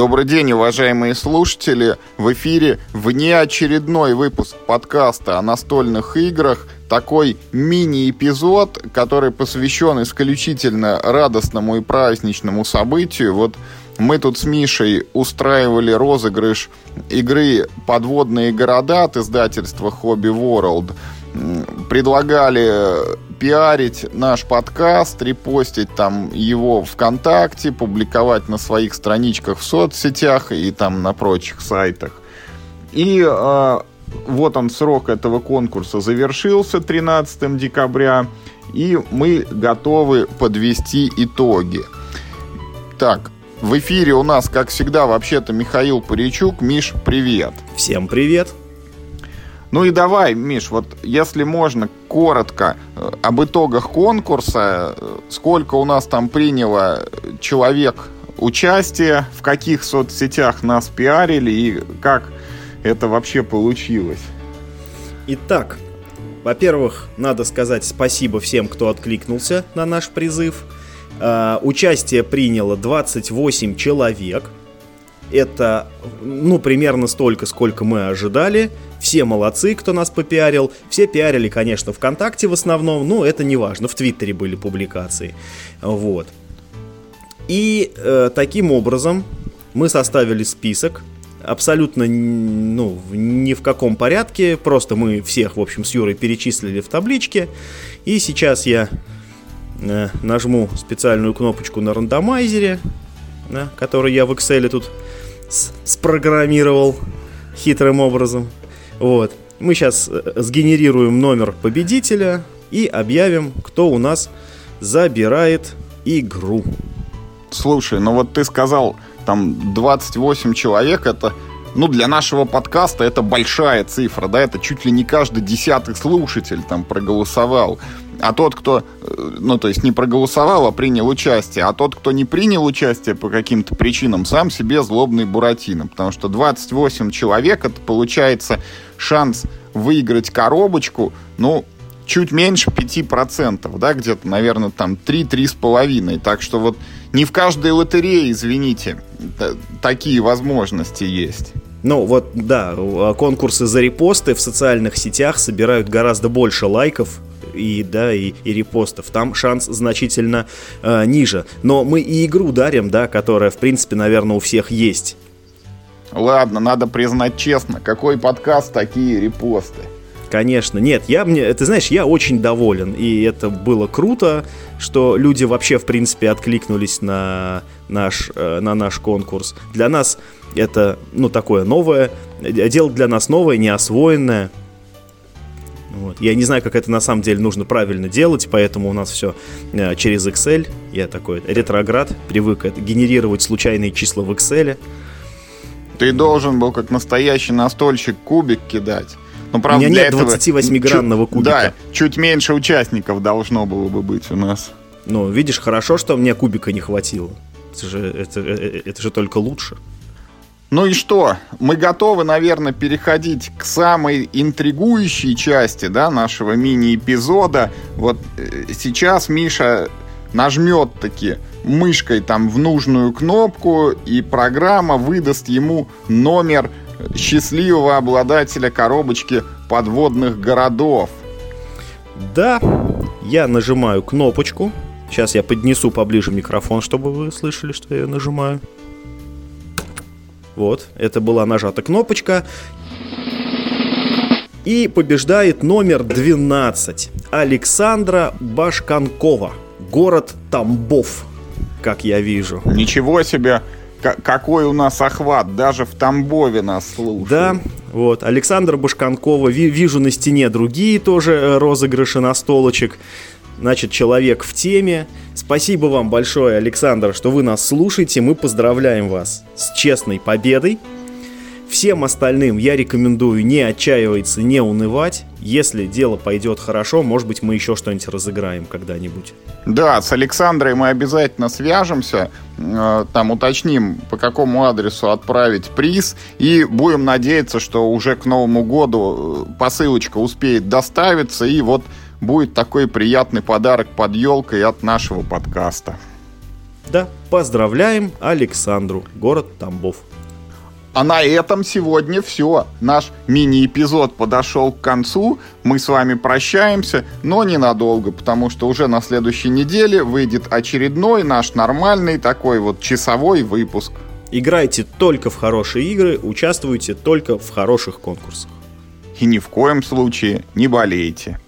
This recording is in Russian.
Добрый день, уважаемые слушатели! В эфире внеочередной выпуск подкаста о настольных играх. Такой мини-эпизод, который посвящен исключительно радостному и праздничному событию. Вот мы тут с Мишей устраивали розыгрыш игры «Подводные города» от издательства Hobby World. Предлагали пиарить наш подкаст, репостить там его ВКонтакте, публиковать на своих страничках в соцсетях и там на прочих сайтах. И э, вот он, срок этого конкурса завершился 13 декабря, и мы готовы подвести итоги. Так, в эфире у нас, как всегда, вообще-то Михаил Паричук. Миш, привет. Всем привет. Ну и давай, Миш, вот если можно, коротко э, об итогах конкурса. Э, сколько у нас там приняло человек участие, в каких соцсетях нас пиарили и как это вообще получилось? Итак, во-первых, надо сказать спасибо всем, кто откликнулся на наш призыв. Uh, участие приняло 28 человек. Это, ну, примерно столько, сколько мы ожидали. Все молодцы, кто нас попиарил. Все пиарили, конечно, ВКонтакте в основном, но это не важно. В Твиттере были публикации. Вот. И э, таким образом мы составили список. Абсолютно ну, ни в каком порядке. Просто мы всех, в общем, с Юрой перечислили в табличке. И сейчас я э, нажму специальную кнопочку на рандомайзере, да, который я в Excel тут спрограммировал хитрым образом. Вот. Мы сейчас э, сгенерируем номер победителя и объявим, кто у нас забирает игру. Слушай, ну вот ты сказал, там 28 человек, это, ну, для нашего подкаста это большая цифра, да, это чуть ли не каждый десятый слушатель там проголосовал. А тот, кто, э, ну, то есть не проголосовал, а принял участие, а тот, кто не принял участие по каким-то причинам, сам себе злобный Буратино. Потому что 28 человек, это получается шанс выиграть коробочку, ну, чуть меньше 5%, да, где-то, наверное, там 3-3,5. Так что вот не в каждой лотерее, извините, такие возможности есть. Ну вот, да, конкурсы за репосты в социальных сетях собирают гораздо больше лайков, и, да, и, и репостов. Там шанс значительно э, ниже. Но мы и игру дарим, да, которая, в принципе, наверное, у всех есть. Ладно, надо признать честно, какой подкаст, такие репосты. Конечно, нет, я мне, ты знаешь, я очень доволен, и это было круто, что люди вообще, в принципе, откликнулись на наш, э, на наш конкурс. Для нас это, ну, такое новое, дело для нас новое, неосвоенное, вот. Я не знаю, как это на самом деле нужно правильно делать, поэтому у нас все э, через Excel. Я такой ретроград, привык это, генерировать случайные числа в Excel. Ты должен был, как настоящий настольщик, кубик кидать. Ну, правда, у меня нет 28-гранного кубика. Да, чуть меньше участников должно было бы быть у нас. Ну, видишь, хорошо, что мне кубика не хватило. Это же, это, э, э, это же только лучше. Ну и что? Мы готовы, наверное, переходить к самой интригующей части да, нашего мини-эпизода. Вот э, сейчас Миша нажмет таки мышкой там в нужную кнопку, и программа выдаст ему номер счастливого обладателя коробочки подводных городов. Да, я нажимаю кнопочку. Сейчас я поднесу поближе микрофон, чтобы вы слышали, что я нажимаю. Вот, это была нажата кнопочка. И побеждает номер 12. Александра Башканкова. Город Тамбов, как я вижу. Ничего себе! какой у нас охват, даже в Тамбове нас слушают. Да, вот, Александра Башканкова, вижу на стене другие тоже э, розыгрыши на столочек. Значит, человек в теме. Спасибо вам большое, Александр, что вы нас слушаете. Мы поздравляем вас с честной победой. Всем остальным я рекомендую не отчаиваться, не унывать. Если дело пойдет хорошо, может быть, мы еще что-нибудь разыграем когда-нибудь. Да, с Александрой мы обязательно свяжемся, э, там уточним, по какому адресу отправить приз, и будем надеяться, что уже к Новому году э, посылочка успеет доставиться, и вот будет такой приятный подарок под елкой от нашего подкаста. Да, поздравляем Александру, город Тамбов. А на этом сегодня все. Наш мини-эпизод подошел к концу. Мы с вами прощаемся, но ненадолго, потому что уже на следующей неделе выйдет очередной наш нормальный такой вот часовой выпуск. Играйте только в хорошие игры, участвуйте только в хороших конкурсах. И ни в коем случае не болейте.